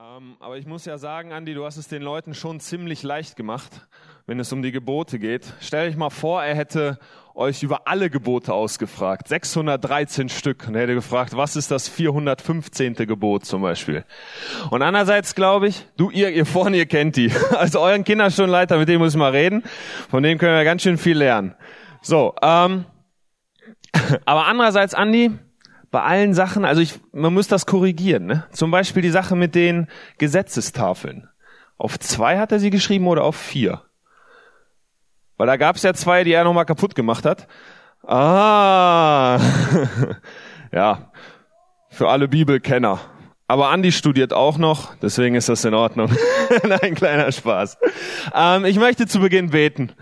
Ähm, aber ich muss ja sagen, Andi, du hast es den Leuten schon ziemlich leicht gemacht, wenn es um die Gebote geht. Stell euch mal vor, er hätte euch über alle Gebote ausgefragt. 613 Stück. Und er hätte gefragt, was ist das 415. Gebot zum Beispiel? Und andererseits glaube ich, du, ihr, ihr vorne, ihr kennt die. Also euren Kinderstundenleiter, mit dem muss ich mal reden. Von dem können wir ganz schön viel lernen. So, ähm, aber andererseits, Andi, bei allen Sachen, also ich, man muss das korrigieren. Ne? Zum Beispiel die Sache mit den Gesetzestafeln. Auf zwei hat er sie geschrieben oder auf vier? Weil da gab es ja zwei, die er nochmal kaputt gemacht hat. Ah, ja, für alle Bibelkenner. Aber Andi studiert auch noch, deswegen ist das in Ordnung. Nein, kleiner Spaß. Ähm, ich möchte zu Beginn beten.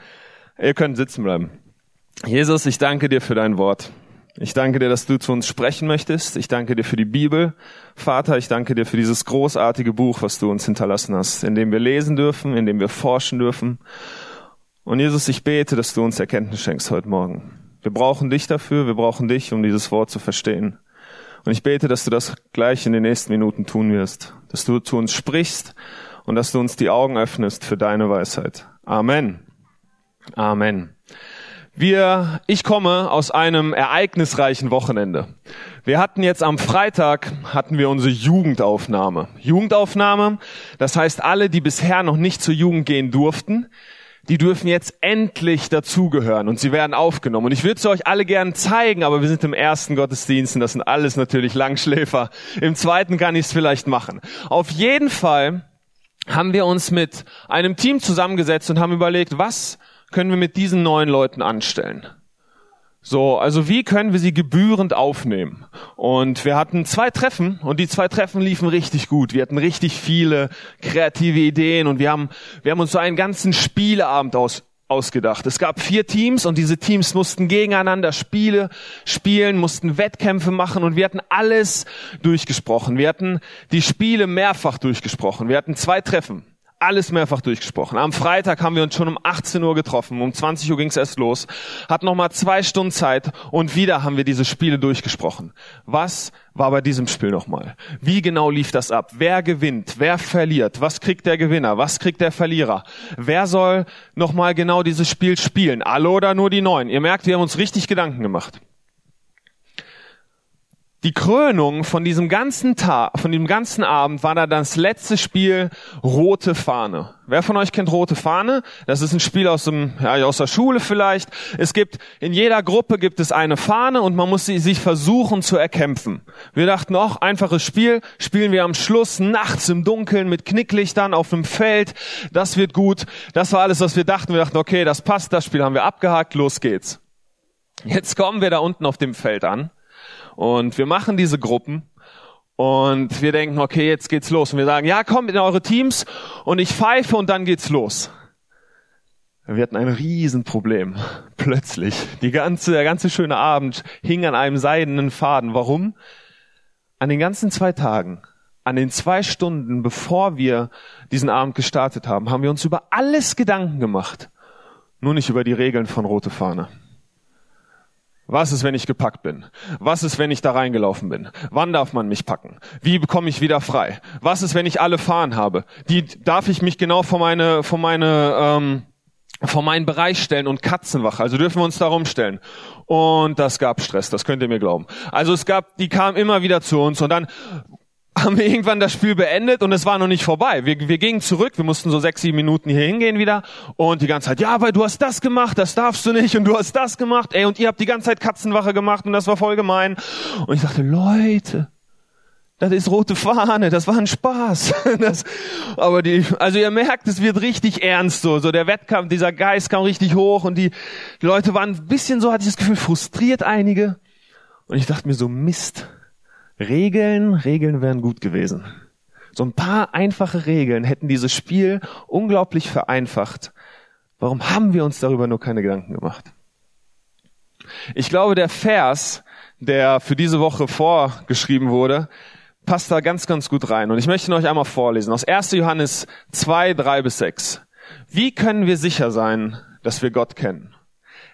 Ihr könnt sitzen bleiben. Jesus, ich danke dir für dein Wort. Ich danke dir, dass du zu uns sprechen möchtest. Ich danke dir für die Bibel. Vater, ich danke dir für dieses großartige Buch, was du uns hinterlassen hast, in dem wir lesen dürfen, in dem wir forschen dürfen. Und Jesus, ich bete, dass du uns Erkenntnis schenkst heute Morgen. Wir brauchen dich dafür, wir brauchen dich, um dieses Wort zu verstehen. Und ich bete, dass du das gleich in den nächsten Minuten tun wirst, dass du zu uns sprichst und dass du uns die Augen öffnest für deine Weisheit. Amen. Amen. Wir, ich komme aus einem ereignisreichen Wochenende. Wir hatten jetzt am Freitag, hatten wir unsere Jugendaufnahme. Jugendaufnahme, das heißt alle, die bisher noch nicht zur Jugend gehen durften, die dürfen jetzt endlich dazugehören und sie werden aufgenommen. Und ich würde es euch alle gern zeigen, aber wir sind im ersten Gottesdienst und das sind alles natürlich Langschläfer. Im zweiten kann ich es vielleicht machen. Auf jeden Fall haben wir uns mit einem Team zusammengesetzt und haben überlegt, was können wir mit diesen neuen Leuten anstellen? So, also wie können wir sie gebührend aufnehmen? Und wir hatten zwei Treffen und die zwei Treffen liefen richtig gut. Wir hatten richtig viele kreative Ideen und wir haben, wir haben uns so einen ganzen Spieleabend aus, ausgedacht. Es gab vier Teams und diese Teams mussten gegeneinander Spiele spielen, mussten Wettkämpfe machen und wir hatten alles durchgesprochen. Wir hatten die Spiele mehrfach durchgesprochen. Wir hatten zwei Treffen alles mehrfach durchgesprochen. Am Freitag haben wir uns schon um 18 Uhr getroffen, um 20 Uhr ging es erst los, hat nochmal zwei Stunden Zeit und wieder haben wir diese Spiele durchgesprochen. Was war bei diesem Spiel nochmal? Wie genau lief das ab? Wer gewinnt? Wer verliert? Was kriegt der Gewinner? Was kriegt der Verlierer? Wer soll nochmal genau dieses Spiel spielen? Alle oder nur die Neun? Ihr merkt, wir haben uns richtig Gedanken gemacht die Krönung von diesem ganzen Tag, von dem ganzen Abend war da das letzte Spiel Rote Fahne. Wer von euch kennt Rote Fahne? Das ist ein Spiel aus dem, ja, aus der Schule vielleicht. Es gibt, in jeder Gruppe gibt es eine Fahne und man muss sie sich versuchen zu erkämpfen. Wir dachten, auch einfaches Spiel, spielen wir am Schluss nachts im Dunkeln mit Knicklichtern auf dem Feld. Das wird gut. Das war alles, was wir dachten. Wir dachten, okay, das passt, das Spiel haben wir abgehakt, los geht's. Jetzt kommen wir da unten auf dem Feld an und wir machen diese Gruppen und wir denken, okay, jetzt geht's los. Und wir sagen, ja, kommt in eure Teams und ich pfeife und dann geht's los. Wir hatten ein Riesenproblem. Plötzlich. Die ganze, der ganze schöne Abend hing an einem seidenen Faden. Warum? An den ganzen zwei Tagen, an den zwei Stunden, bevor wir diesen Abend gestartet haben, haben wir uns über alles Gedanken gemacht. Nur nicht über die Regeln von Rote Fahne. Was ist, wenn ich gepackt bin? Was ist, wenn ich da reingelaufen bin? Wann darf man mich packen? Wie bekomme ich wieder frei? Was ist, wenn ich alle Fahnen habe? Die darf ich mich genau vor meine, vor meine, ähm, vor meinen Bereich stellen und Katzenwache. Also dürfen wir uns darum stellen. Und das gab Stress, das könnt ihr mir glauben. Also es gab, die kamen immer wieder zu uns und dann haben wir irgendwann das Spiel beendet und es war noch nicht vorbei. Wir, wir gingen zurück, wir mussten so sechs, sieben Minuten hier hingehen wieder und die ganze Zeit, ja, weil du hast das gemacht, das darfst du nicht und du hast das gemacht, ey, und ihr habt die ganze Zeit Katzenwache gemacht und das war voll gemein. Und ich dachte, Leute, das ist rote Fahne, das war ein Spaß. Das, aber die, also ihr merkt, es wird richtig ernst so, so der Wettkampf, dieser Geist kam richtig hoch und die, die Leute waren ein bisschen so, hatte ich das Gefühl, frustriert einige. Und ich dachte mir so, Mist Regeln, Regeln wären gut gewesen. So ein paar einfache Regeln hätten dieses Spiel unglaublich vereinfacht. Warum haben wir uns darüber nur keine Gedanken gemacht? Ich glaube, der Vers, der für diese Woche vorgeschrieben wurde, passt da ganz, ganz gut rein. Und ich möchte ihn euch einmal vorlesen. Aus 1. Johannes 2, 3 bis 6. Wie können wir sicher sein, dass wir Gott kennen?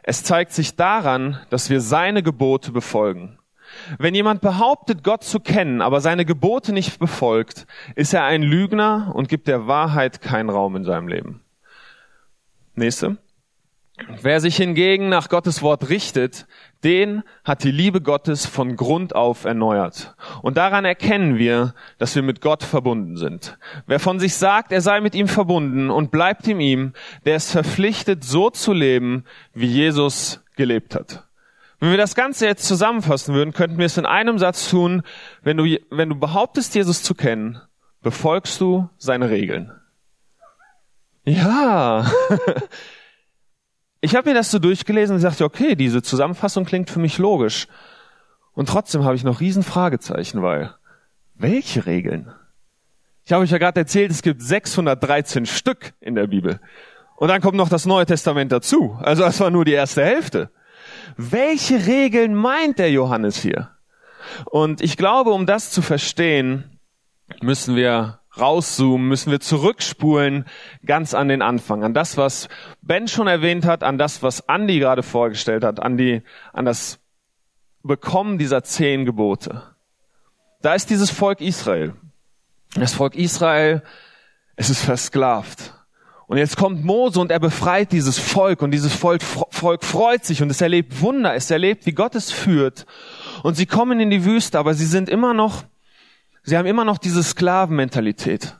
Es zeigt sich daran, dass wir seine Gebote befolgen. Wenn jemand behauptet, Gott zu kennen, aber seine Gebote nicht befolgt, ist er ein Lügner und gibt der Wahrheit keinen Raum in seinem Leben. Nächste. Wer sich hingegen nach Gottes Wort richtet, den hat die Liebe Gottes von Grund auf erneuert. Und daran erkennen wir, dass wir mit Gott verbunden sind. Wer von sich sagt, er sei mit ihm verbunden und bleibt in ihm, der ist verpflichtet, so zu leben, wie Jesus gelebt hat. Wenn wir das Ganze jetzt zusammenfassen würden, könnten wir es in einem Satz tun. Wenn du, wenn du behauptest, Jesus zu kennen, befolgst du seine Regeln. Ja. Ich habe mir das so durchgelesen und sagte, okay, diese Zusammenfassung klingt für mich logisch. Und trotzdem habe ich noch riesen Fragezeichen, weil welche Regeln? Ich habe euch ja gerade erzählt, es gibt 613 Stück in der Bibel. Und dann kommt noch das Neue Testament dazu. Also das war nur die erste Hälfte. Welche Regeln meint der Johannes hier? Und ich glaube, um das zu verstehen, müssen wir rauszoomen, müssen wir zurückspulen ganz an den Anfang, an das, was Ben schon erwähnt hat, an das, was Andy gerade vorgestellt hat, an die, an das Bekommen dieser zehn Gebote. Da ist dieses Volk Israel. Das Volk Israel, es ist versklavt. Und jetzt kommt Mose und er befreit dieses Volk und dieses Volk, Volk freut sich und es erlebt Wunder, es erlebt, wie Gott es führt. Und sie kommen in die Wüste, aber sie sind immer noch Sie haben immer noch diese Sklavenmentalität.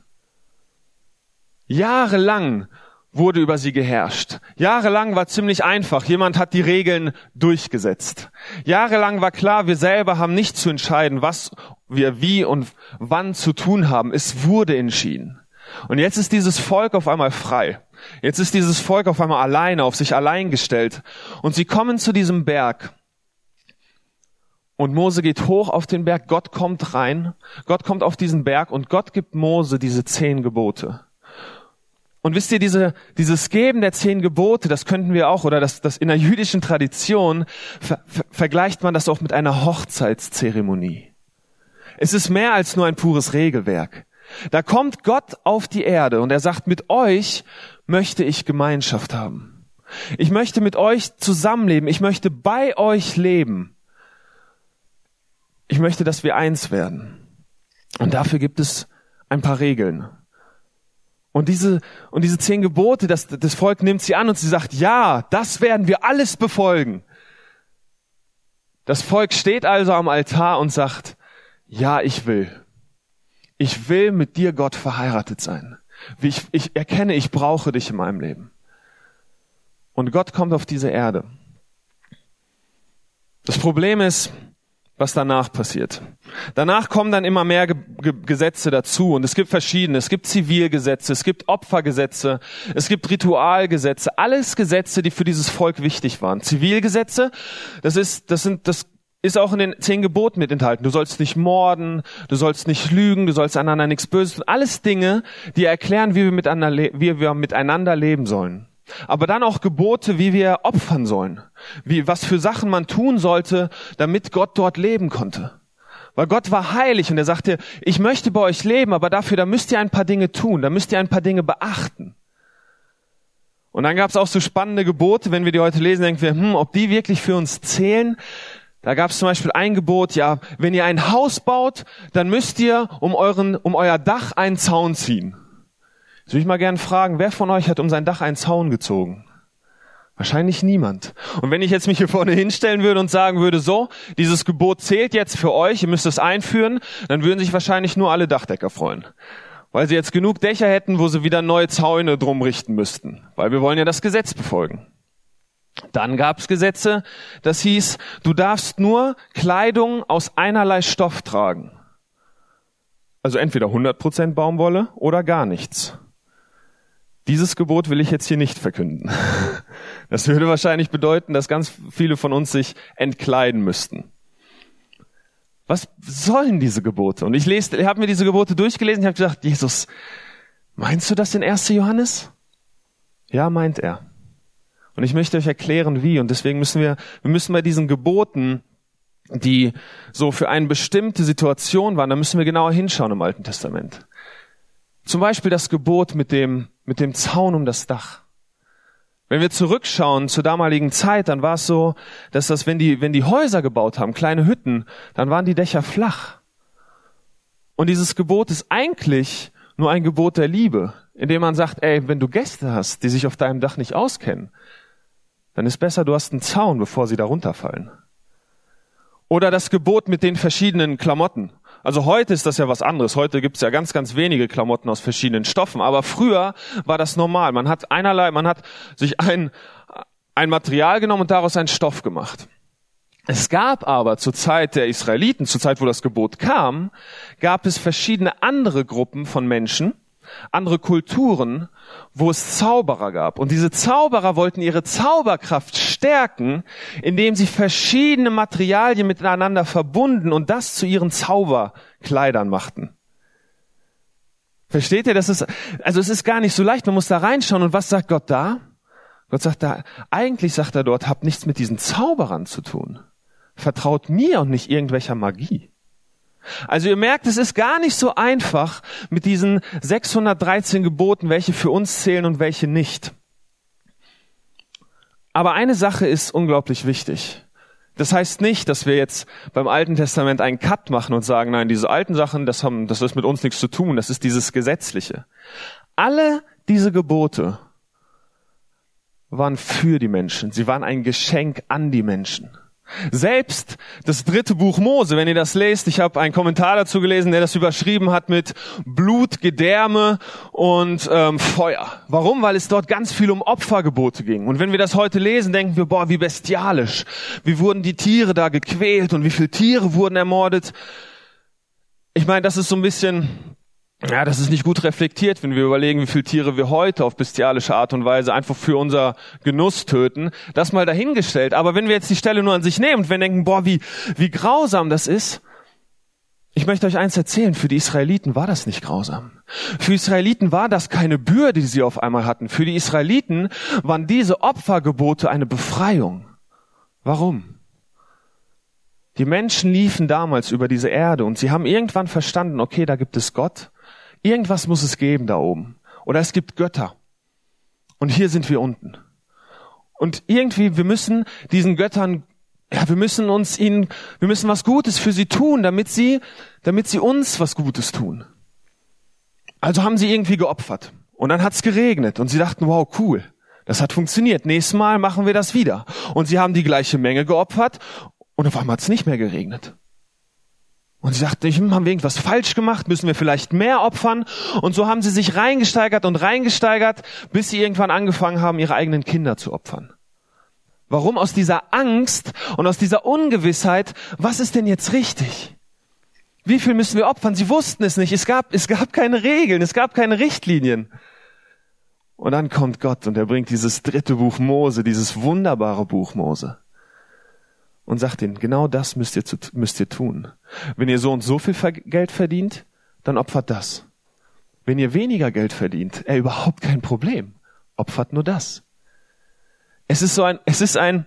Jahrelang wurde über sie geherrscht. Jahrelang war ziemlich einfach. Jemand hat die Regeln durchgesetzt. Jahrelang war klar, wir selber haben nicht zu entscheiden, was wir wie und wann zu tun haben. Es wurde entschieden. Und jetzt ist dieses Volk auf einmal frei. Jetzt ist dieses Volk auf einmal alleine, auf sich allein gestellt. Und sie kommen zu diesem Berg. Und Mose geht hoch auf den Berg, Gott kommt rein, Gott kommt auf diesen Berg und Gott gibt Mose diese zehn Gebote. Und wisst ihr, diese, dieses Geben der zehn Gebote, das könnten wir auch, oder das, das in der jüdischen Tradition, ver, ver, vergleicht man das auch mit einer Hochzeitszeremonie. Es ist mehr als nur ein pures Regelwerk. Da kommt Gott auf die Erde und er sagt, mit euch möchte ich Gemeinschaft haben. Ich möchte mit euch zusammenleben. Ich möchte bei euch leben. Ich möchte, dass wir eins werden. Und dafür gibt es ein paar Regeln. Und diese, und diese zehn Gebote, das, das Volk nimmt sie an und sie sagt, ja, das werden wir alles befolgen. Das Volk steht also am Altar und sagt, ja, ich will. Ich will mit dir, Gott, verheiratet sein. Ich, ich erkenne, ich brauche dich in meinem Leben. Und Gott kommt auf diese Erde. Das Problem ist, was danach passiert. Danach kommen dann immer mehr Ge Ge Gesetze dazu und es gibt verschiedene. Es gibt Zivilgesetze, es gibt Opfergesetze, es gibt Ritualgesetze, alles Gesetze, die für dieses Volk wichtig waren. Zivilgesetze, das ist, das sind, das ist auch in den zehn Geboten mit enthalten. Du sollst nicht morden, du sollst nicht lügen, du sollst einander nichts Böses tun. Alles Dinge, die erklären, wie wir miteinander, wie wir miteinander leben sollen. Aber dann auch Gebote, wie wir opfern sollen, wie, was für Sachen man tun sollte, damit Gott dort leben konnte. Weil Gott war heilig und er sagte, ich möchte bei euch leben, aber dafür, da müsst ihr ein paar Dinge tun, da müsst ihr ein paar Dinge beachten. Und dann gab es auch so spannende Gebote, wenn wir die heute lesen, denken wir, hm, ob die wirklich für uns zählen. Da gab es zum Beispiel ein Gebot, ja, wenn ihr ein Haus baut, dann müsst ihr um euren, um euer Dach einen Zaun ziehen. Jetzt würde ich mal gerne fragen, wer von euch hat um sein Dach einen Zaun gezogen? Wahrscheinlich niemand. Und wenn ich jetzt mich hier vorne hinstellen würde und sagen würde, so, dieses Gebot zählt jetzt für euch, ihr müsst es einführen, dann würden sich wahrscheinlich nur alle Dachdecker freuen. Weil sie jetzt genug Dächer hätten, wo sie wieder neue Zäune drum richten müssten. Weil wir wollen ja das Gesetz befolgen. Dann gab es Gesetze, das hieß, du darfst nur Kleidung aus einerlei Stoff tragen. Also entweder 100% Baumwolle oder gar nichts. Dieses Gebot will ich jetzt hier nicht verkünden. Das würde wahrscheinlich bedeuten, dass ganz viele von uns sich entkleiden müssten. Was sollen diese Gebote? Und ich lese, ich habe mir diese Gebote durchgelesen, ich habe gesagt, Jesus, meinst du das in 1. Johannes? Ja, meint er. Und ich möchte euch erklären, wie. Und deswegen müssen wir, wir müssen bei diesen Geboten, die so für eine bestimmte Situation waren, da müssen wir genauer hinschauen im Alten Testament. Zum Beispiel das Gebot mit dem, mit dem Zaun um das Dach. Wenn wir zurückschauen zur damaligen Zeit, dann war es so, dass das, wenn die, wenn die Häuser gebaut haben, kleine Hütten, dann waren die Dächer flach. Und dieses Gebot ist eigentlich nur ein Gebot der Liebe, indem man sagt, ey, wenn du Gäste hast, die sich auf deinem Dach nicht auskennen, dann ist besser, du hast einen Zaun, bevor sie da runterfallen. Oder das Gebot mit den verschiedenen Klamotten. Also heute ist das ja was anderes. Heute gibt es ja ganz, ganz wenige Klamotten aus verschiedenen Stoffen. Aber früher war das normal. Man hat einerlei, man hat sich ein, ein Material genommen und daraus einen Stoff gemacht. Es gab aber zur Zeit der Israeliten, zur Zeit, wo das Gebot kam, gab es verschiedene andere Gruppen von Menschen, andere Kulturen, wo es Zauberer gab. Und diese Zauberer wollten ihre Zauberkraft stärken, indem sie verschiedene Materialien miteinander verbunden und das zu ihren Zauberkleidern machten. Versteht ihr? Das ist, also es ist gar nicht so leicht. Man muss da reinschauen. Und was sagt Gott da? Gott sagt da, eigentlich sagt er dort, habt nichts mit diesen Zauberern zu tun. Vertraut mir und nicht irgendwelcher Magie. Also ihr merkt, es ist gar nicht so einfach mit diesen 613 Geboten, welche für uns zählen und welche nicht. Aber eine Sache ist unglaublich wichtig. Das heißt nicht, dass wir jetzt beim Alten Testament einen Cut machen und sagen, nein, diese alten Sachen, das haben, das ist mit uns nichts zu tun. Das ist dieses Gesetzliche. Alle diese Gebote waren für die Menschen. Sie waren ein Geschenk an die Menschen. Selbst das dritte Buch Mose, wenn ihr das lest, ich habe einen Kommentar dazu gelesen, der das überschrieben hat mit Blut, Gedärme und ähm, Feuer. Warum? Weil es dort ganz viel um Opfergebote ging. Und wenn wir das heute lesen, denken wir, boah, wie bestialisch. Wie wurden die Tiere da gequält und wie viele Tiere wurden ermordet. Ich meine, das ist so ein bisschen ja, das ist nicht gut reflektiert, wenn wir überlegen, wie viele Tiere wir heute auf bestialische Art und Weise einfach für unser Genuss töten. Das mal dahingestellt. Aber wenn wir jetzt die Stelle nur an sich nehmen und wir denken, boah, wie, wie grausam das ist, ich möchte euch eins erzählen, für die Israeliten war das nicht grausam. Für die Israeliten war das keine Bürde, die sie auf einmal hatten. Für die Israeliten waren diese Opfergebote eine Befreiung. Warum? Die Menschen liefen damals über diese Erde und sie haben irgendwann verstanden, okay, da gibt es Gott Irgendwas muss es geben da oben. Oder es gibt Götter. Und hier sind wir unten. Und irgendwie, wir müssen diesen Göttern, ja, wir müssen uns ihnen, wir müssen was Gutes für sie tun, damit sie, damit sie uns was Gutes tun. Also haben sie irgendwie geopfert. Und dann hat's geregnet. Und sie dachten, wow, cool. Das hat funktioniert. Nächstes Mal machen wir das wieder. Und sie haben die gleiche Menge geopfert. Und auf einmal hat's nicht mehr geregnet. Und sie sagten, hm, haben wir irgendwas falsch gemacht? Müssen wir vielleicht mehr opfern? Und so haben sie sich reingesteigert und reingesteigert, bis sie irgendwann angefangen haben, ihre eigenen Kinder zu opfern. Warum? Aus dieser Angst und aus dieser Ungewissheit, was ist denn jetzt richtig? Wie viel müssen wir opfern? Sie wussten es nicht. Es gab, es gab keine Regeln, es gab keine Richtlinien. Und dann kommt Gott und er bringt dieses dritte Buch Mose, dieses wunderbare Buch Mose und sagt ihnen, genau das müsst ihr, müsst ihr tun. Wenn ihr so und so viel Geld verdient, dann opfert das. Wenn ihr weniger Geld verdient, er überhaupt kein Problem. Opfert nur das. Es ist so ein, es ist ein,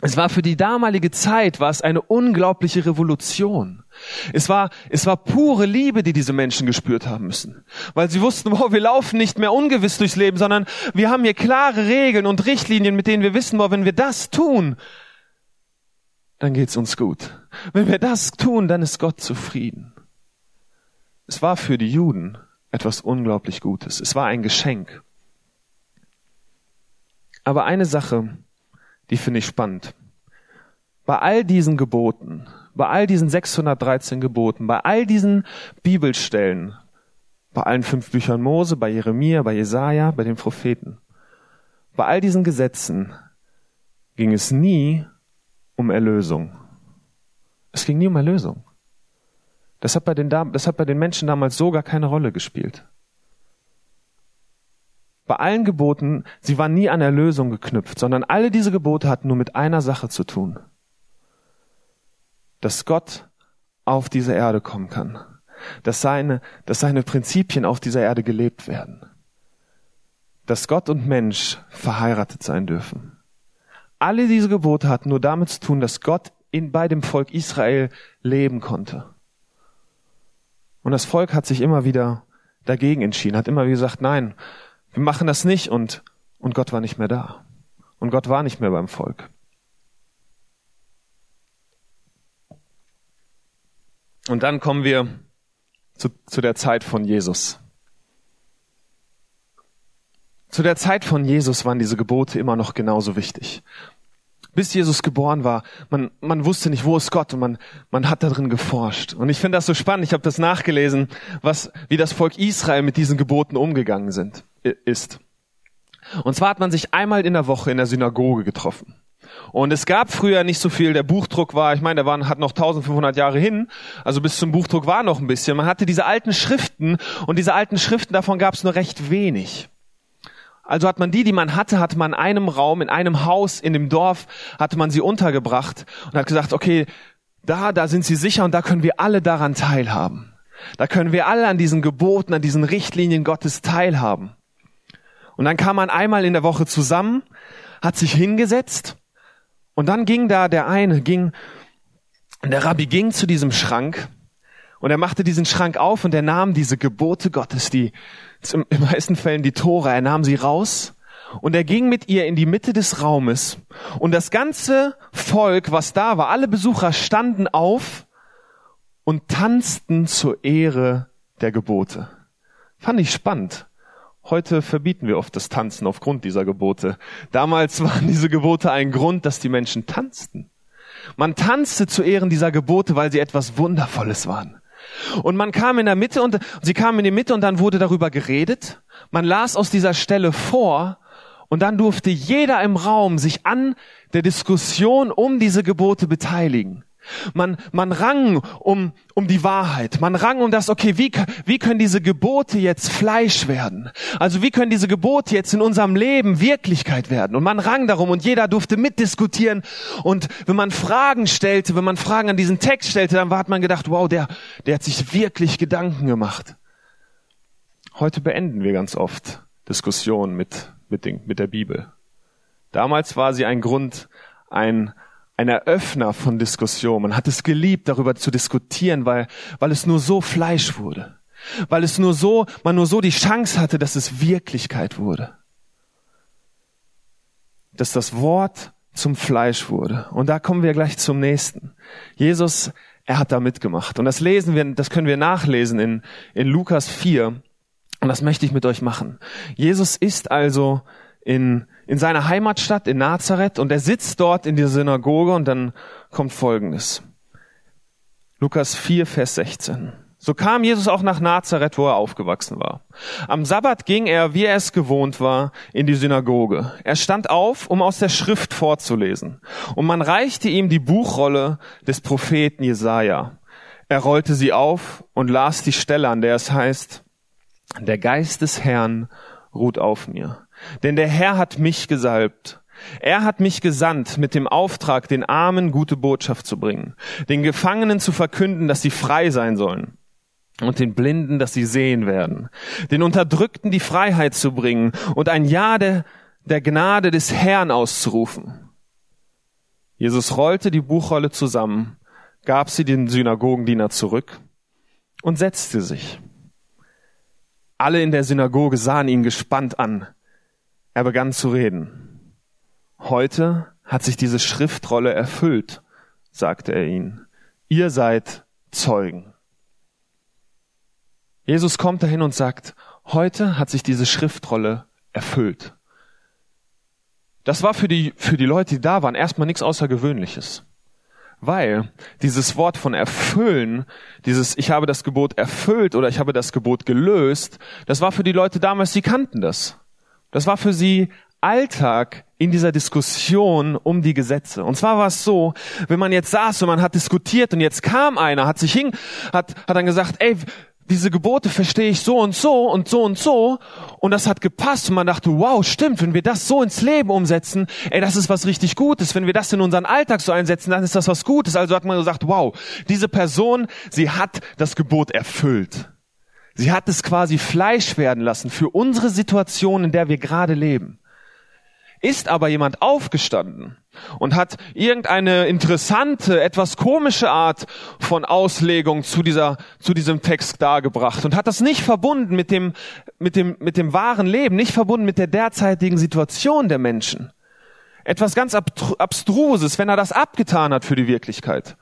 es war für die damalige Zeit, war es eine unglaubliche Revolution. Es war, es war pure Liebe, die diese Menschen gespürt haben müssen. Weil sie wussten, wow, wir laufen nicht mehr ungewiss durchs Leben, sondern wir haben hier klare Regeln und Richtlinien, mit denen wir wissen, wow, wenn wir das tun, dann geht's uns gut. Wenn wir das tun, dann ist Gott zufrieden. Es war für die Juden etwas unglaublich Gutes. Es war ein Geschenk. Aber eine Sache, die finde ich spannend. Bei all diesen Geboten, bei all diesen 613 Geboten, bei all diesen Bibelstellen, bei allen fünf Büchern Mose, bei Jeremia, bei Jesaja, bei den Propheten, bei all diesen Gesetzen ging es nie um Erlösung. Es ging nie um Erlösung. Das hat bei den, das hat bei den Menschen damals so gar keine Rolle gespielt. Bei allen Geboten, sie waren nie an Erlösung geknüpft, sondern alle diese Gebote hatten nur mit einer Sache zu tun. Dass Gott auf diese Erde kommen kann. Dass seine, dass seine Prinzipien auf dieser Erde gelebt werden. Dass Gott und Mensch verheiratet sein dürfen. Alle diese Gebote hatten nur damit zu tun, dass Gott in, bei dem Volk Israel leben konnte. Und das Volk hat sich immer wieder dagegen entschieden, hat immer wieder gesagt, nein, wir machen das nicht und, Und Gott war nicht mehr da. Und Gott war nicht mehr beim Volk. Und dann kommen wir zu, zu der Zeit von Jesus. Zu der Zeit von Jesus waren diese Gebote immer noch genauso wichtig. Bis Jesus geboren war, man, man wusste nicht, wo ist Gott und man, man hat darin geforscht. Und ich finde das so spannend, ich habe das nachgelesen, was, wie das Volk Israel mit diesen Geboten umgegangen sind, ist. Und zwar hat man sich einmal in der Woche in der Synagoge getroffen. Und es gab früher nicht so viel, der Buchdruck war, ich meine, der war, hat noch 1500 Jahre hin, also bis zum Buchdruck war noch ein bisschen. Man hatte diese alten Schriften und diese alten Schriften, davon gab es nur recht wenig. Also hat man die, die man hatte, hatte man in einem Raum, in einem Haus, in dem Dorf, hatte man sie untergebracht und hat gesagt, okay, da, da sind sie sicher und da können wir alle daran teilhaben. Da können wir alle an diesen Geboten, an diesen Richtlinien Gottes teilhaben. Und dann kam man einmal in der Woche zusammen, hat sich hingesetzt und dann ging da der eine, ging, der Rabbi ging zu diesem Schrank und er machte diesen Schrank auf und er nahm diese Gebote Gottes, die in meisten Fällen die Tora, er nahm sie raus und er ging mit ihr in die Mitte des Raumes und das ganze Volk, was da war, alle Besucher standen auf und tanzten zur Ehre der Gebote. Fand ich spannend. Heute verbieten wir oft das Tanzen aufgrund dieser Gebote. Damals waren diese Gebote ein Grund, dass die Menschen tanzten. Man tanzte zu Ehren dieser Gebote, weil sie etwas Wundervolles waren. Und man kam in der Mitte und sie kamen in die Mitte und dann wurde darüber geredet. Man las aus dieser Stelle vor und dann durfte jeder im Raum sich an der Diskussion um diese Gebote beteiligen. Man, man rang um, um die Wahrheit. Man rang um das, okay, wie, wie können diese Gebote jetzt Fleisch werden? Also wie können diese Gebote jetzt in unserem Leben Wirklichkeit werden? Und man rang darum und jeder durfte mitdiskutieren. Und wenn man Fragen stellte, wenn man Fragen an diesen Text stellte, dann hat man gedacht, wow, der, der hat sich wirklich Gedanken gemacht. Heute beenden wir ganz oft Diskussionen mit, mit, den, mit der Bibel. Damals war sie ein Grund, ein, ein Eröffner von Diskussion. Man hat es geliebt, darüber zu diskutieren, weil, weil es nur so Fleisch wurde. Weil es nur so, man nur so die Chance hatte, dass es Wirklichkeit wurde. Dass das Wort zum Fleisch wurde. Und da kommen wir gleich zum nächsten. Jesus, er hat da mitgemacht. Und das lesen wir, das können wir nachlesen in, in Lukas 4. Und das möchte ich mit euch machen. Jesus ist also in, in seiner Heimatstadt in Nazareth und er sitzt dort in der Synagoge und dann kommt Folgendes. Lukas 4, Vers 16. So kam Jesus auch nach Nazareth, wo er aufgewachsen war. Am Sabbat ging er, wie er es gewohnt war, in die Synagoge. Er stand auf, um aus der Schrift vorzulesen. Und man reichte ihm die Buchrolle des Propheten Jesaja. Er rollte sie auf und las die Stelle, an der es heißt, der Geist des Herrn ruht auf mir denn der Herr hat mich gesalbt. Er hat mich gesandt mit dem Auftrag, den Armen gute Botschaft zu bringen, den Gefangenen zu verkünden, dass sie frei sein sollen und den Blinden, dass sie sehen werden, den Unterdrückten die Freiheit zu bringen und ein Ja der, der Gnade des Herrn auszurufen. Jesus rollte die Buchrolle zusammen, gab sie den Synagogendiener zurück und setzte sich. Alle in der Synagoge sahen ihn gespannt an. Er begann zu reden. Heute hat sich diese Schriftrolle erfüllt, sagte er ihnen. Ihr seid Zeugen. Jesus kommt dahin und sagt, heute hat sich diese Schriftrolle erfüllt. Das war für die, für die Leute, die da waren, erstmal nichts Außergewöhnliches. Weil dieses Wort von erfüllen, dieses ich habe das Gebot erfüllt oder ich habe das Gebot gelöst, das war für die Leute damals, die kannten das. Das war für sie Alltag in dieser Diskussion um die Gesetze. Und zwar war es so, wenn man jetzt saß und man hat diskutiert und jetzt kam einer, hat sich hin, hat, hat dann gesagt, ey, diese Gebote verstehe ich so und so und so und so und das hat gepasst und man dachte, wow, stimmt, wenn wir das so ins Leben umsetzen, ey, das ist was richtig Gutes, wenn wir das in unseren Alltag so einsetzen, dann ist das was Gutes. Also hat man gesagt, wow, diese Person, sie hat das Gebot erfüllt. Sie hat es quasi Fleisch werden lassen für unsere Situation, in der wir gerade leben. Ist aber jemand aufgestanden und hat irgendeine interessante, etwas komische Art von Auslegung zu dieser, zu diesem Text dargebracht und hat das nicht verbunden mit dem, mit dem, mit dem wahren Leben, nicht verbunden mit der derzeitigen Situation der Menschen. Etwas ganz Abstruses, wenn er das abgetan hat für die Wirklichkeit.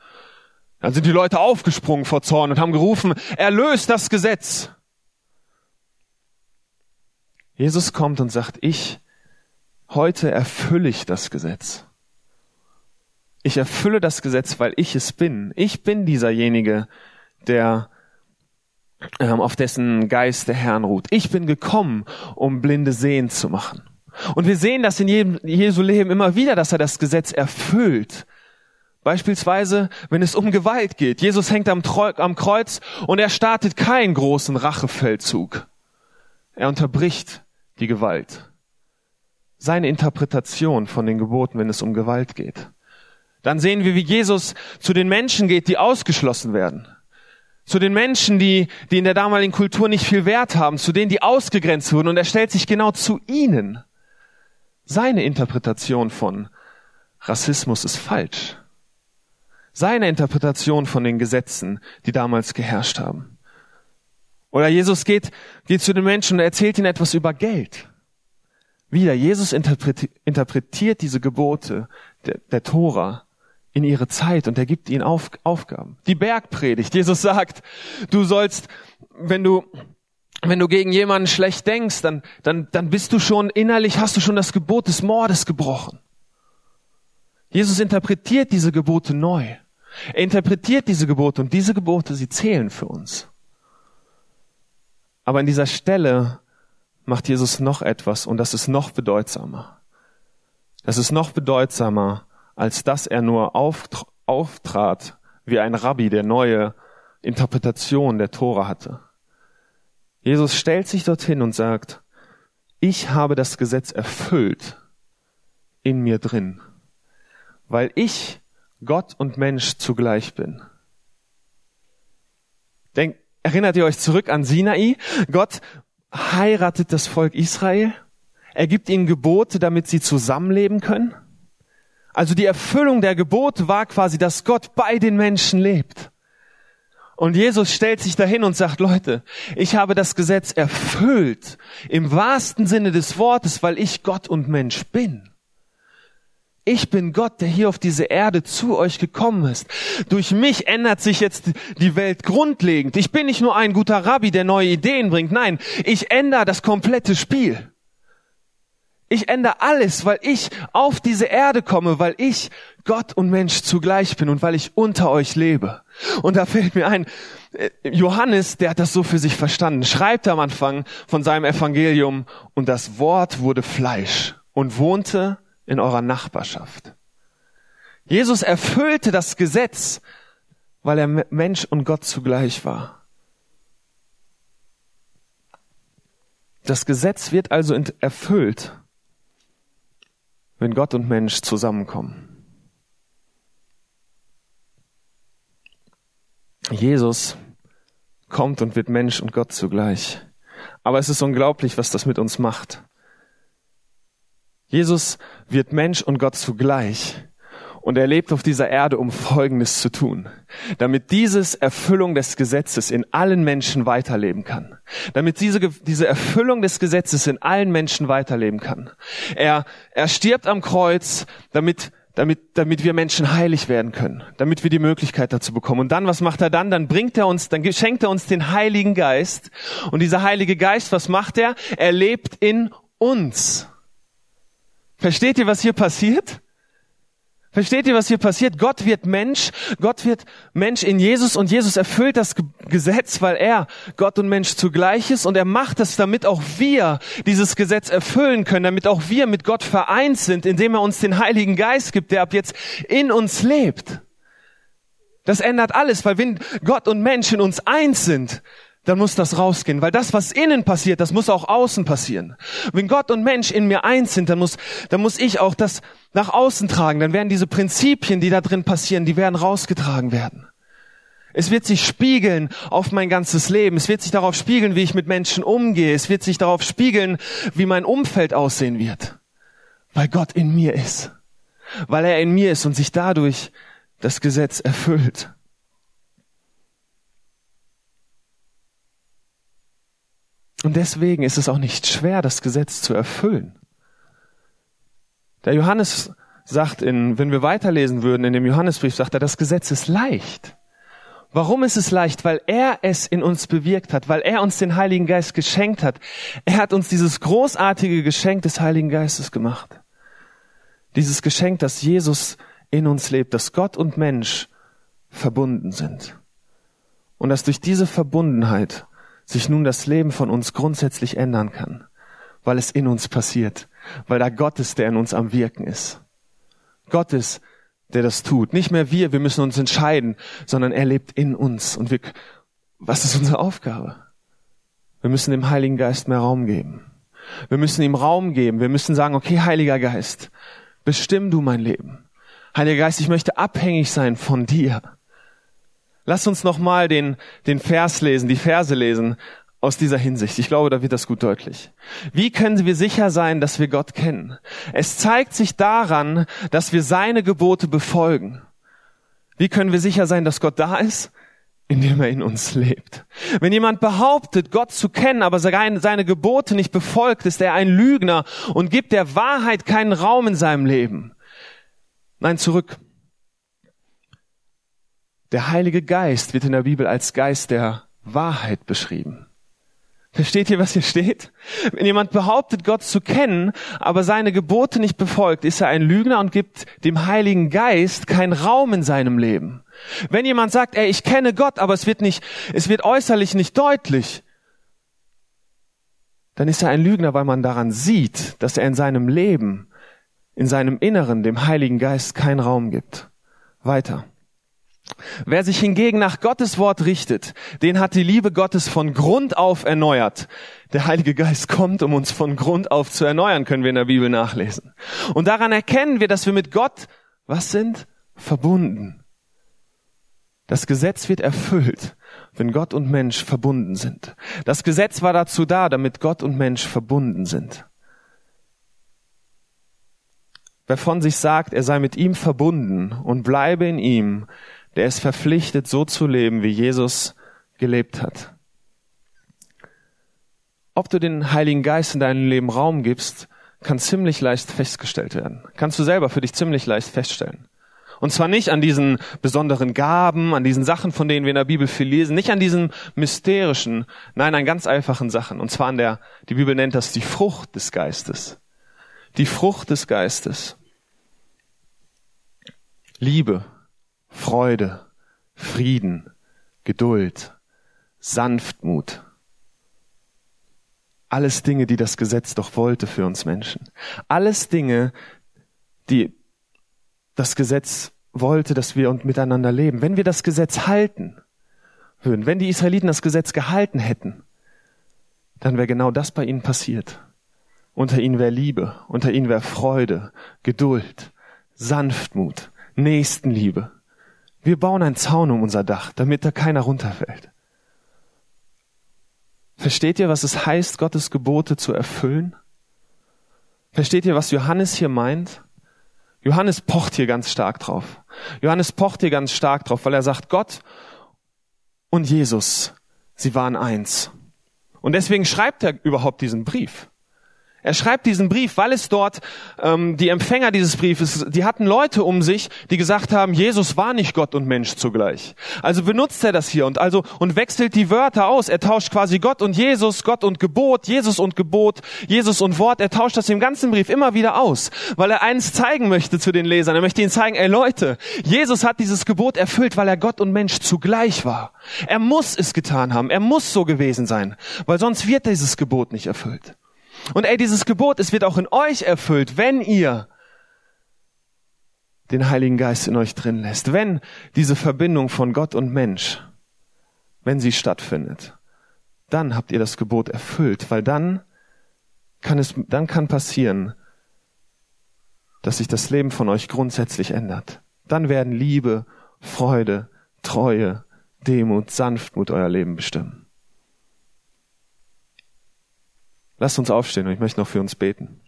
Dann sind die Leute aufgesprungen vor Zorn und haben gerufen, erlöst das Gesetz. Jesus kommt und sagt, ich, heute erfülle ich das Gesetz. Ich erfülle das Gesetz, weil ich es bin. Ich bin dieserjenige, der ähm, auf dessen Geist der Herrn ruht. Ich bin gekommen, um blinde sehen zu machen. Und wir sehen das in jedem, Jesu Leben immer wieder, dass er das Gesetz erfüllt. Beispielsweise, wenn es um Gewalt geht. Jesus hängt am, am Kreuz und er startet keinen großen Rachefeldzug. Er unterbricht die Gewalt. Seine Interpretation von den Geboten, wenn es um Gewalt geht. Dann sehen wir, wie Jesus zu den Menschen geht, die ausgeschlossen werden. Zu den Menschen, die, die in der damaligen Kultur nicht viel Wert haben, zu denen, die ausgegrenzt wurden. Und er stellt sich genau zu ihnen. Seine Interpretation von Rassismus ist falsch. Seine Interpretation von den Gesetzen, die damals geherrscht haben. Oder Jesus geht, geht zu den Menschen und erzählt ihnen etwas über Geld. Wieder, Jesus interpretiert diese Gebote der, der Tora in ihre Zeit und er gibt ihnen Auf, Aufgaben. Die Bergpredigt. Jesus sagt, du sollst, wenn du, wenn du gegen jemanden schlecht denkst, dann, dann, dann bist du schon innerlich, hast du schon das Gebot des Mordes gebrochen. Jesus interpretiert diese Gebote neu. Er interpretiert diese Gebote und diese Gebote, sie zählen für uns. Aber an dieser Stelle macht Jesus noch etwas und das ist noch bedeutsamer. Das ist noch bedeutsamer als dass er nur auftrat wie ein Rabbi, der neue Interpretation der Tora hatte. Jesus stellt sich dorthin und sagt, ich habe das Gesetz erfüllt in mir drin, weil ich Gott und Mensch zugleich bin. Denk, erinnert ihr euch zurück an Sinai? Gott heiratet das Volk Israel. Er gibt ihnen Gebote, damit sie zusammenleben können. Also die Erfüllung der Gebote war quasi, dass Gott bei den Menschen lebt. Und Jesus stellt sich dahin und sagt, Leute, ich habe das Gesetz erfüllt im wahrsten Sinne des Wortes, weil ich Gott und Mensch bin. Ich bin Gott, der hier auf diese Erde zu euch gekommen ist. Durch mich ändert sich jetzt die Welt grundlegend. Ich bin nicht nur ein guter Rabbi, der neue Ideen bringt. Nein, ich ändere das komplette Spiel. Ich ändere alles, weil ich auf diese Erde komme, weil ich Gott und Mensch zugleich bin und weil ich unter euch lebe. Und da fällt mir ein, äh, Johannes, der hat das so für sich verstanden, schreibt am Anfang von seinem Evangelium, und das Wort wurde Fleisch und wohnte in eurer Nachbarschaft. Jesus erfüllte das Gesetz, weil er Mensch und Gott zugleich war. Das Gesetz wird also erfüllt, wenn Gott und Mensch zusammenkommen. Jesus kommt und wird Mensch und Gott zugleich. Aber es ist unglaublich, was das mit uns macht. Jesus wird Mensch und Gott zugleich. Und er lebt auf dieser Erde, um Folgendes zu tun. Damit dieses Erfüllung des Gesetzes in allen Menschen weiterleben kann. Damit diese, diese Erfüllung des Gesetzes in allen Menschen weiterleben kann. Er, er stirbt am Kreuz, damit, damit, damit wir Menschen heilig werden können. Damit wir die Möglichkeit dazu bekommen. Und dann, was macht er dann? Dann bringt er uns, dann schenkt er uns den Heiligen Geist. Und dieser Heilige Geist, was macht er? Er lebt in uns. Versteht ihr, was hier passiert? Versteht ihr, was hier passiert? Gott wird Mensch, Gott wird Mensch in Jesus und Jesus erfüllt das Gesetz, weil er Gott und Mensch zugleich ist und er macht es, damit auch wir dieses Gesetz erfüllen können, damit auch wir mit Gott vereint sind, indem er uns den Heiligen Geist gibt, der ab jetzt in uns lebt. Das ändert alles, weil wenn Gott und Mensch in uns eins sind, dann muss das rausgehen, weil das, was innen passiert, das muss auch außen passieren. Wenn Gott und Mensch in mir eins sind, dann muss, dann muss ich auch das nach außen tragen. Dann werden diese Prinzipien, die da drin passieren, die werden rausgetragen werden. Es wird sich spiegeln auf mein ganzes Leben. Es wird sich darauf spiegeln, wie ich mit Menschen umgehe. Es wird sich darauf spiegeln, wie mein Umfeld aussehen wird. Weil Gott in mir ist. weil er in mir ist und sich dadurch das Gesetz erfüllt. Und deswegen ist es auch nicht schwer, das Gesetz zu erfüllen. Der Johannes sagt in, wenn wir weiterlesen würden in dem Johannesbrief, sagt er, das Gesetz ist leicht. Warum ist es leicht? Weil er es in uns bewirkt hat, weil er uns den Heiligen Geist geschenkt hat. Er hat uns dieses großartige Geschenk des Heiligen Geistes gemacht. Dieses Geschenk, dass Jesus in uns lebt, dass Gott und Mensch verbunden sind. Und dass durch diese Verbundenheit sich nun das Leben von uns grundsätzlich ändern kann, weil es in uns passiert, weil da Gott ist, der in uns am Wirken ist. Gott ist, der das tut. Nicht mehr wir, wir müssen uns entscheiden, sondern er lebt in uns. Und wir, was ist unsere Aufgabe? Wir müssen dem Heiligen Geist mehr Raum geben. Wir müssen ihm Raum geben. Wir müssen sagen, okay, Heiliger Geist, bestimm du mein Leben. Heiliger Geist, ich möchte abhängig sein von dir. Lass uns nochmal den, den Vers lesen, die Verse lesen aus dieser Hinsicht. Ich glaube, da wird das gut deutlich. Wie können wir sicher sein, dass wir Gott kennen? Es zeigt sich daran, dass wir seine Gebote befolgen. Wie können wir sicher sein, dass Gott da ist? Indem er in uns lebt. Wenn jemand behauptet, Gott zu kennen, aber seine Gebote nicht befolgt, ist er ein Lügner und gibt der Wahrheit keinen Raum in seinem Leben. Nein, zurück. Der Heilige Geist wird in der Bibel als Geist der Wahrheit beschrieben. Versteht ihr, was hier steht? Wenn jemand behauptet, Gott zu kennen, aber seine Gebote nicht befolgt, ist er ein Lügner und gibt dem Heiligen Geist keinen Raum in seinem Leben. Wenn jemand sagt, ey, ich kenne Gott, aber es wird nicht, es wird äußerlich nicht deutlich, dann ist er ein Lügner, weil man daran sieht, dass er in seinem Leben, in seinem Inneren dem Heiligen Geist keinen Raum gibt. Weiter. Wer sich hingegen nach Gottes Wort richtet, den hat die Liebe Gottes von Grund auf erneuert. Der Heilige Geist kommt, um uns von Grund auf zu erneuern, können wir in der Bibel nachlesen. Und daran erkennen wir, dass wir mit Gott, was sind? Verbunden. Das Gesetz wird erfüllt, wenn Gott und Mensch verbunden sind. Das Gesetz war dazu da, damit Gott und Mensch verbunden sind. Wer von sich sagt, er sei mit ihm verbunden und bleibe in ihm, der ist verpflichtet, so zu leben, wie Jesus gelebt hat. Ob du den Heiligen Geist in deinem Leben Raum gibst, kann ziemlich leicht festgestellt werden. Kannst du selber für dich ziemlich leicht feststellen. Und zwar nicht an diesen besonderen Gaben, an diesen Sachen, von denen wir in der Bibel viel lesen, nicht an diesen mysterischen, nein, an ganz einfachen Sachen. Und zwar an der, die Bibel nennt das die Frucht des Geistes. Die Frucht des Geistes. Liebe, Freude, Frieden, Geduld, Sanftmut. Alles Dinge, die das Gesetz doch wollte für uns Menschen. Alles Dinge, die das Gesetz wollte, dass wir und miteinander leben. Wenn wir das Gesetz halten würden, wenn die Israeliten das Gesetz gehalten hätten, dann wäre genau das bei ihnen passiert. Unter ihnen wäre Liebe, unter ihnen wäre Freude, Geduld, Sanftmut, Nächstenliebe. Wir bauen einen Zaun um unser Dach, damit da keiner runterfällt. Versteht ihr, was es heißt, Gottes Gebote zu erfüllen? Versteht ihr, was Johannes hier meint? Johannes pocht hier ganz stark drauf. Johannes pocht hier ganz stark drauf, weil er sagt, Gott und Jesus, sie waren eins. Und deswegen schreibt er überhaupt diesen Brief. Er schreibt diesen Brief, weil es dort ähm, die Empfänger dieses Briefes, die hatten Leute um sich, die gesagt haben, Jesus war nicht Gott und Mensch zugleich. Also benutzt er das hier und also und wechselt die Wörter aus. Er tauscht quasi Gott und Jesus, Gott und Gebot, Jesus und Gebot, Jesus und Wort. Er tauscht das im ganzen Brief immer wieder aus, weil er eins zeigen möchte zu den Lesern. Er möchte ihnen zeigen, ey Leute, Jesus hat dieses Gebot erfüllt, weil er Gott und Mensch zugleich war. Er muss es getan haben. Er muss so gewesen sein, weil sonst wird dieses Gebot nicht erfüllt. Und ey, dieses Gebot, es wird auch in euch erfüllt, wenn ihr den Heiligen Geist in euch drin lässt, wenn diese Verbindung von Gott und Mensch, wenn sie stattfindet, dann habt ihr das Gebot erfüllt, weil dann kann es, dann kann passieren, dass sich das Leben von euch grundsätzlich ändert. Dann werden Liebe, Freude, Treue, Demut, Sanftmut euer Leben bestimmen. Lasst uns aufstehen und ich möchte noch für uns beten.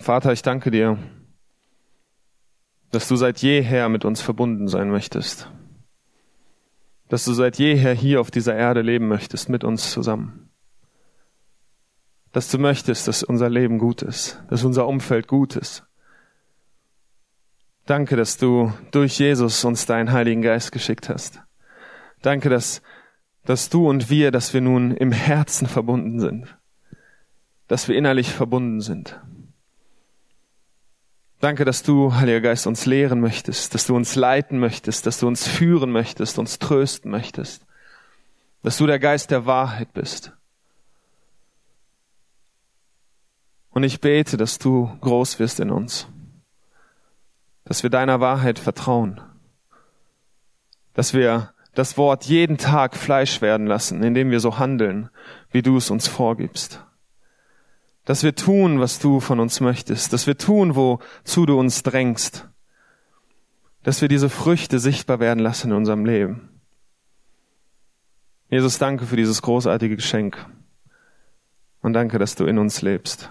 Vater, ich danke dir, dass du seit jeher mit uns verbunden sein möchtest, dass du seit jeher hier auf dieser Erde leben möchtest, mit uns zusammen, dass du möchtest, dass unser Leben gut ist, dass unser Umfeld gut ist, Danke, dass du durch Jesus uns deinen Heiligen Geist geschickt hast. Danke, dass, dass du und wir, dass wir nun im Herzen verbunden sind. Dass wir innerlich verbunden sind. Danke, dass du, Heiliger Geist, uns lehren möchtest, dass du uns leiten möchtest, dass du uns führen möchtest, uns trösten möchtest. Dass du der Geist der Wahrheit bist. Und ich bete, dass du groß wirst in uns dass wir deiner Wahrheit vertrauen, dass wir das Wort jeden Tag Fleisch werden lassen, indem wir so handeln, wie du es uns vorgibst. Dass wir tun, was du von uns möchtest, dass wir tun, wozu du uns drängst, dass wir diese Früchte sichtbar werden lassen in unserem Leben. Jesus, danke für dieses großartige Geschenk und danke, dass du in uns lebst.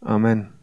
Amen.